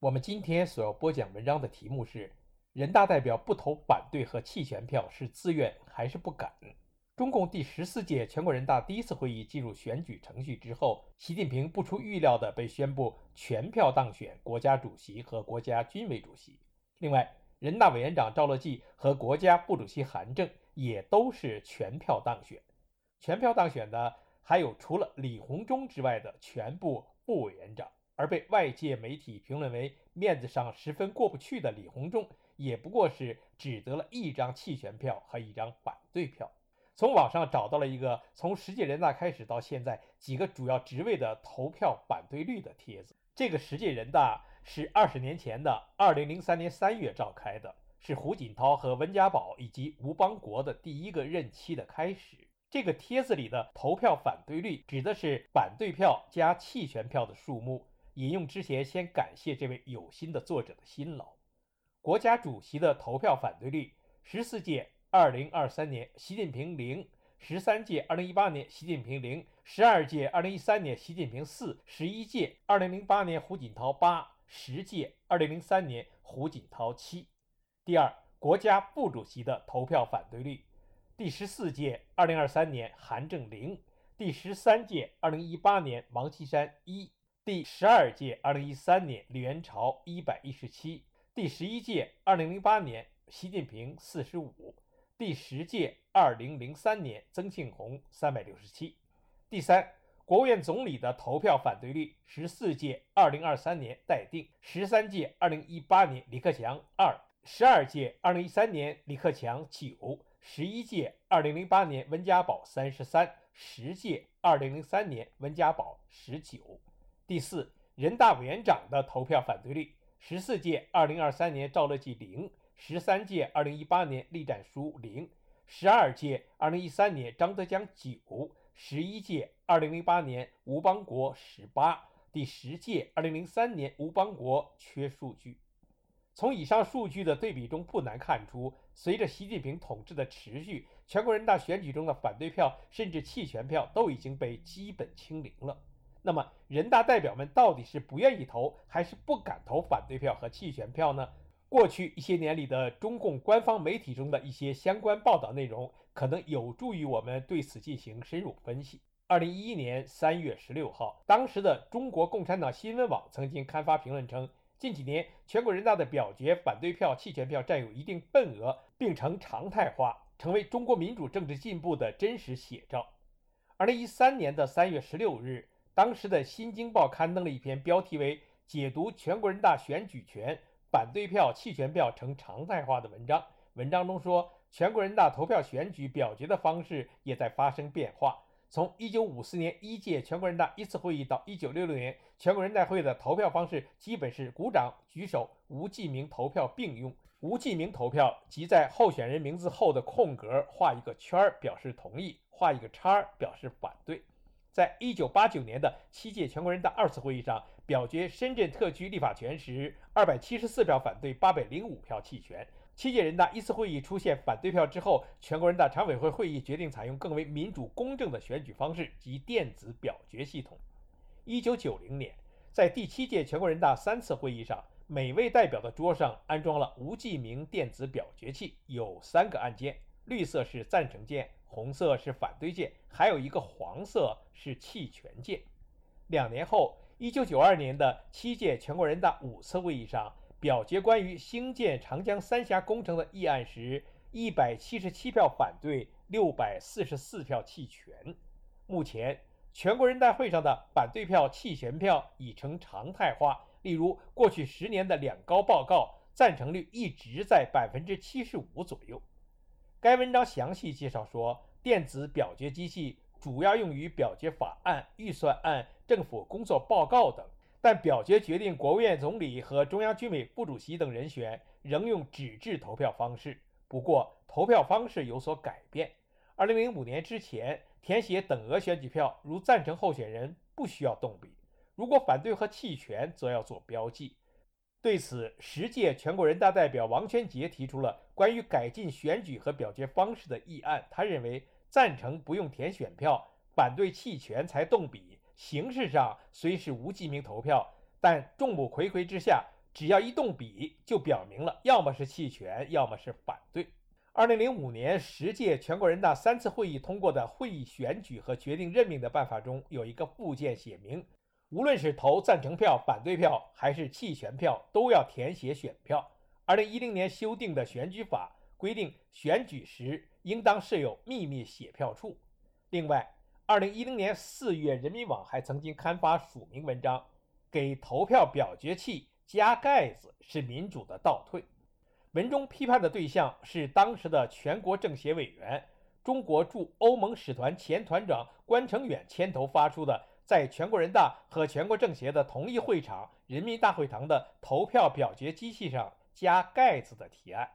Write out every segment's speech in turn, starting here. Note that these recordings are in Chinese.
我们今天所要播讲文章的题目是：人大代表不投反对和弃权票是自愿还是不敢？中共第十四届全国人大第一次会议进入选举程序之后，习近平不出预料地被宣布全票当选国家主席和国家军委主席。另外，人大委员长赵乐际和国家副主席韩正。也都是全票当选，全票当选的还有除了李鸿忠之外的全部副委员长，而被外界媒体评论为面子上十分过不去的李鸿忠，也不过是只得了一张弃权票和一张反对票。从网上找到了一个从十届人大开始到现在几个主要职位的投票反对率的帖子。这个十届人大是二十年前的二零零三年三月召开的。是胡锦涛和温家宝以及吴邦国的第一个任期的开始。这个帖子里的投票反对率指的是反对票加弃权票的数目。引用之前，先感谢这位有心的作者的辛劳。国家主席的投票反对率：十四届二零二三年，习近平零；十三届二零一八年，习近平零；十二届二零一三年，习近平四；十一届二零零八年，胡锦涛八；十届二零零三年，胡锦涛七。第二，国家副主席的投票反对率，第十四届二零二三年韩正零，第十三届二零一八年王岐山一，第十二届二零一三年李元朝一百一十七，第十一届二零零八年习近平四十五，第十届二零零三年曾庆红三百六十七。第三，国务院总理的投票反对率，十四届二零二三年待定，十三届二零一八年李克强二。十二届二零一三年李克强九，十一届二零零八年温家宝三十三，十届二零零三年温家宝十九。第四，人大委员长的投票反对率：十四届二零二三年赵乐际零，十三届二零一八年栗战书零，十二届二零一三年张德江九，十一届二零零八年吴邦国十八，第十届二零零三年吴邦国缺数据。从以上数据的对比中，不难看出，随着习近平统治的持续，全国人大选举中的反对票甚至弃权票都已经被基本清零了。那么，人大代表们到底是不愿意投，还是不敢投反对票和弃权票呢？过去一些年里的中共官方媒体中的一些相关报道内容，可能有助于我们对此进行深入分析。二零一一年三月十六号，当时的中国共产党新闻网曾经刊发评论称。近几年，全国人大的表决反对票、弃权票占有一定份额，并成常态化，成为中国民主政治进步的真实写照。二零一三年的三月十六日，当时的《新京报》刊登了一篇标题为《解读全国人大选举权反对票、弃权票成常态化的文章》。文章中说，全国人大投票选举表决的方式也在发生变化。从一九五四年一届全国人大一次会议到一九六六年全国人大会的投票方式，基本是鼓掌、举手、无记名投票并用。无记名投票即在候选人名字后的空格画一个圈儿表示同意，画一个叉儿表示反对。在一九八九年的七届全国人大二次会议上，表决深圳特区立法权时，二百七十四票反对，八百零五票弃权。七届人大一次会议出现反对票之后，全国人大常委会会议决定采用更为民主公正的选举方式及电子表决系统。一九九零年，在第七届全国人大三次会议上，每位代表的桌上安装了无记名电子表决器，有三个按键，绿色是赞成键，红色是反对键，还有一个黄色是弃权键。两年后，一九九二年的七届全国人大五次会议上。表决关于兴建长江三峡工程的议案时，一百七十七票反对，六百四十四票弃权。目前，全国人大会上的反对票、弃权票已成常态化。例如，过去十年的两高报告，赞成率一直在百分之七十五左右。该文章详细介绍说，电子表决机器主要用于表决法案、预算案、政府工作报告等。但表决决定国务院总理和中央军委副主席等人选仍用纸质投票方式。不过，投票方式有所改变。2005年之前，填写等额选举票，如赞成候选人不需要动笔；如果反对和弃权，则要做标记。对此，十届全国人大代表王全杰提出了关于改进选举和表决方式的议案。他认为，赞成不用填选票，反对弃权才动笔，形式上虽是无记名投票，但众目睽睽之下，只要一动笔，就表明了要么是弃权，要么是反对。二零零五年十届全国人大三次会议通过的会议选举和决定任命的办法中有一个附件写明。无论是投赞成票、反对票还是弃权票，都要填写选票。二零一零年修订的选举法规定，选举时应当设有秘密写票处。另外，二零一零年四月，人民网还曾经刊发署名文章，给投票表决器加盖子是民主的倒退。文中批判的对象是当时的全国政协委员、中国驻欧盟使团前团长关成远牵头发出的。在全国人大和全国政协的同一会场人民大会堂的投票表决机器上加盖子的提案，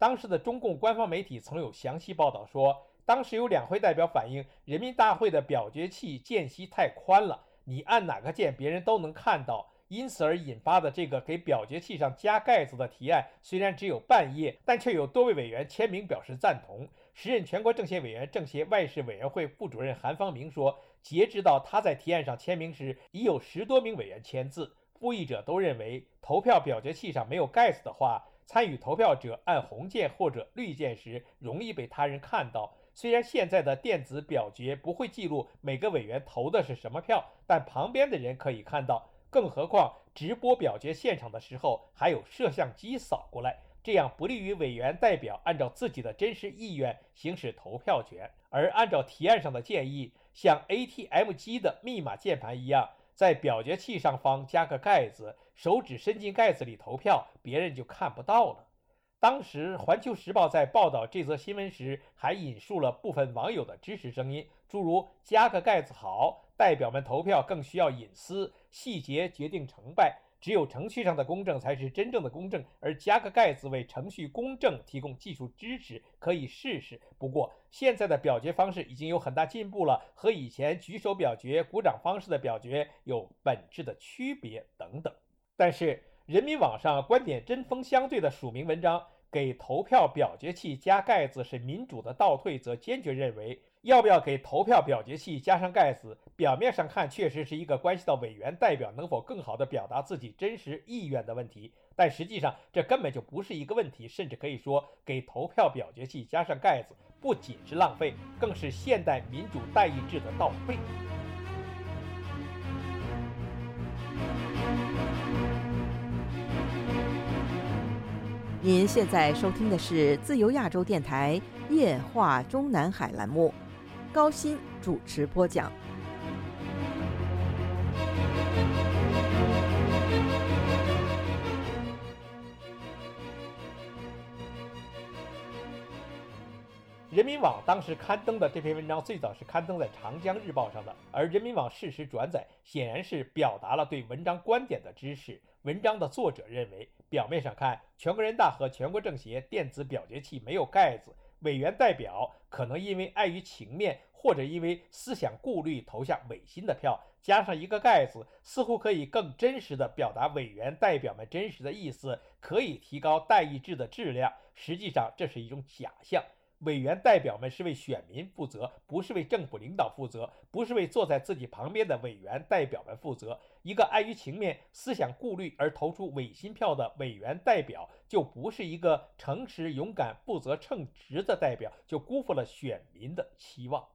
当时的中共官方媒体曾有详细报道说，当时有两会代表反映，人民大会的表决器间隙太宽了，你按哪个键别人都能看到，因此而引发的这个给表决器上加盖子的提案，虽然只有半页，但却有多位委员签名表示赞同。时任全国政协委员、政协外事委员会副主任韩方明说。截止到他在提案上签名时，已有十多名委员签字。复议者都认为，投票表决器上没有盖子的话，参与投票者按红键或者绿键时容易被他人看到。虽然现在的电子表决不会记录每个委员投的是什么票，但旁边的人可以看到。更何况直播表决现场的时候还有摄像机扫过来，这样不利于委员代表按照自己的真实意愿行使投票权。而按照提案上的建议。像 ATM 机的密码键盘一样，在表决器上方加个盖子，手指伸进盖子里投票，别人就看不到了。当时《环球时报》在报道这则新闻时，还引述了部分网友的支持声音，诸如“加个盖子好”，代表们投票更需要隐私，细节决定成败。只有程序上的公正才是真正的公正，而加个盖子为程序公正提供技术支持，可以试试。不过，现在的表决方式已经有很大进步了，和以前举手表决、鼓掌方式的表决有本质的区别等等。但是，人民网上观点针锋相对的署名文章，给投票表决器加盖子是民主的倒退，则坚决认为。要不要给投票表决器加上盖子？表面上看，确实是一个关系到委员代表能否更好地表达自己真实意愿的问题。但实际上，这根本就不是一个问题，甚至可以说，给投票表决器加上盖子，不仅是浪费，更是现代民主代议制的倒退。您现在收听的是自由亚洲电台夜话中南海栏目。高鑫主持播讲。人民网当时刊登的这篇文章，最早是刊登在《长江日报》上的，而人民网事实转载，显然是表达了对文章观点的支持。文章的作者认为，表面上看，全国人大和全国政协电子表决器没有盖子。委员代表可能因为碍于情面，或者因为思想顾虑，投下违心的票。加上一个盖子，似乎可以更真实地表达委员代表们真实的意思，可以提高代议制的质量。实际上，这是一种假象。委员代表们是为选民负责，不是为政府领导负责，不是为坐在自己旁边的委员代表们负责。一个碍于情面、思想顾虑而投出违心票的委员代表，就不是一个诚实、勇敢、负责、称职的代表，就辜负了选民的期望。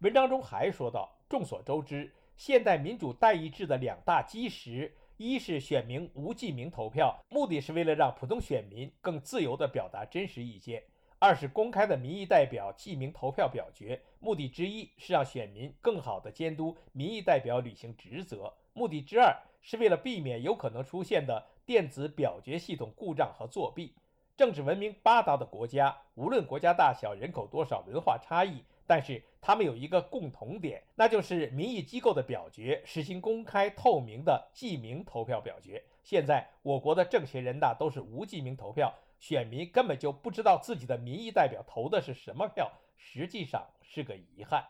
文章中还说到，众所周知，现代民主代议制的两大基石，一是选民无记名投票，目的是为了让普通选民更自由地表达真实意见。二是公开的民意代表记名投票表决，目的之一是让选民更好地监督民意代表履行职责；目的之二是为了避免有可能出现的电子表决系统故障和作弊。政治文明发达的国家，无论国家大小、人口多少、文化差异，但是他们有一个共同点，那就是民意机构的表决实行公开透明的记名投票表决。现在我国的政协、人大都是无记名投票，选民根本就不知道自己的民意代表投的是什么票，实际上是个遗憾。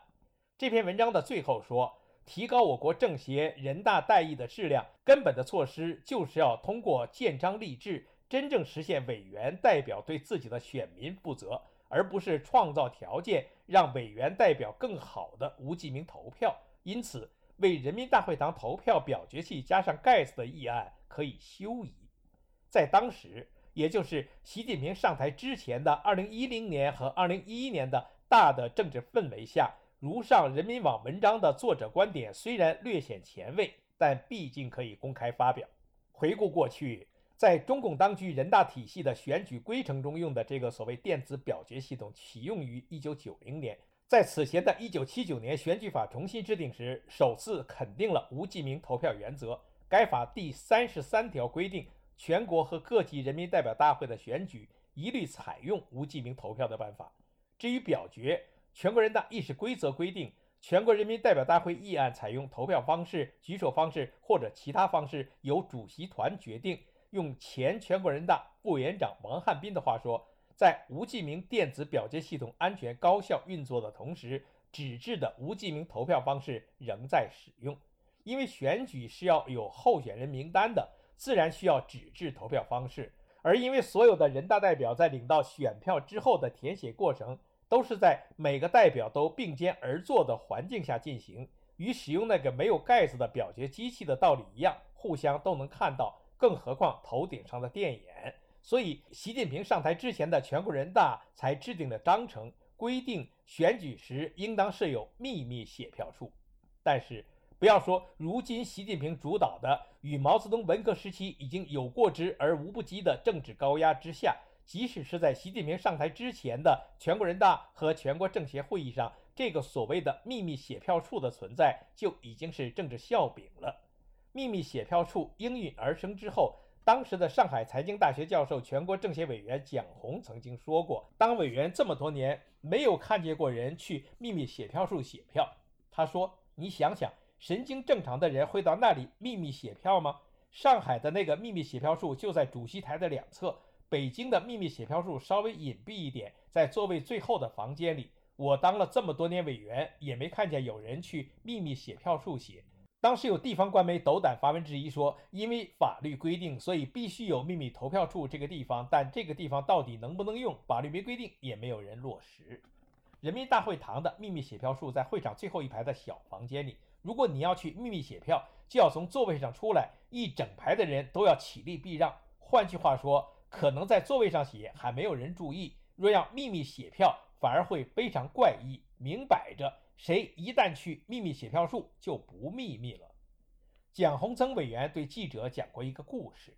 这篇文章的最后说，提高我国政协、人大代议的质量，根本的措施就是要通过建章立制，真正实现委员代表对自己的选民负责，而不是创造条件让委员代表更好的无记名投票。因此，为人民大会堂投票表决器加上盖子的议案可以休矣。在当时，也就是习近平上台之前的2010年和2011年的大的政治氛围下。如上人民网文章的作者观点虽然略显前卫，但毕竟可以公开发表。回顾过去，在中共当局人大体系的选举规程中用的这个所谓电子表决系统启用于1990年，在此前的一九七九年选举法重新制定时，首次肯定了无记名投票原则。该法第三十三条规定，全国和各级人民代表大会的选举一律采用无记名投票的办法。至于表决，全国人大议事规则规定，全国人民代表大会议案采用投票方式、举手方式或者其他方式由主席团决定。用前全国人大副委员长王汉斌的话说，在无记名电子表决系统安全高效运作的同时，纸质的无记名投票方式仍在使用。因为选举是要有候选人名单的，自然需要纸质投票方式。而因为所有的人大代表在领到选票之后的填写过程，都是在每个代表都并肩而坐的环境下进行，与使用那个没有盖子的表决机器的道理一样，互相都能看到。更何况头顶上的电眼，所以习近平上台之前的全国人大才制定了章程，规定选举时应当设有秘密写票处。但是，不要说如今习近平主导的与毛泽东文革时期已经有过之而无不及的政治高压之下。即使是在习近平上台之前的全国人大和全国政协会议上，这个所谓的秘密写票处的存在就已经是政治笑柄了。秘密写票处应运而生之后，当时的上海财经大学教授、全国政协委员蒋红曾经说过：“当委员这么多年，没有看见过人去秘密写票处写票。”他说：“你想想，神经正常的人会到那里秘密写票吗？上海的那个秘密写票处就在主席台的两侧。”北京的秘密写票处稍微隐蔽一点，在座位最后的房间里。我当了这么多年委员，也没看见有人去秘密写票处写。当时有地方官媒斗胆发文质疑说，因为法律规定，所以必须有秘密投票处这个地方。但这个地方到底能不能用，法律没规定，也没有人落实。人民大会堂的秘密写票处在会场最后一排的小房间里。如果你要去秘密写票，就要从座位上出来，一整排的人都要起立避让。换句话说。可能在座位上写还没有人注意，若要秘密写票，反而会非常怪异。明摆着，谁一旦去秘密写票处，就不秘密了。蒋洪曾委员对记者讲过一个故事，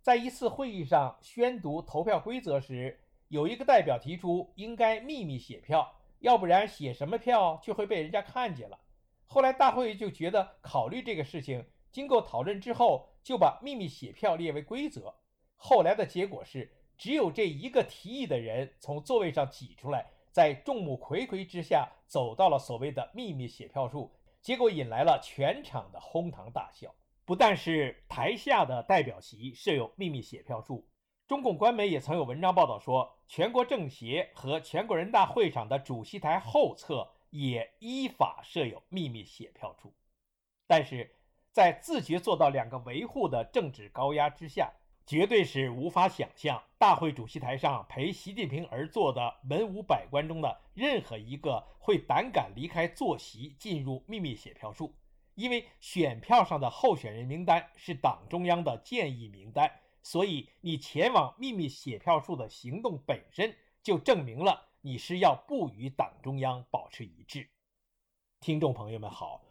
在一次会议上宣读投票规则时，有一个代表提出应该秘密写票，要不然写什么票就会被人家看见了。后来大会就觉得考虑这个事情，经过讨论之后，就把秘密写票列为规则。后来的结果是，只有这一个提议的人从座位上挤出来，在众目睽睽之下走到了所谓的秘密写票处，结果引来了全场的哄堂大笑。不但是台下的代表席设有秘密写票处，中共官媒也曾有文章报道说，全国政协和全国人大会场的主席台后侧也依法设有秘密写票处。但是在自觉做到两个维护的政治高压之下。绝对是无法想象，大会主席台上陪习近平而坐的文武百官中的任何一个会胆敢离开坐席进入秘密写票处，因为选票上的候选人名单是党中央的建议名单，所以你前往秘密写票处的行动本身就证明了你是要不与党中央保持一致。听众朋友们好。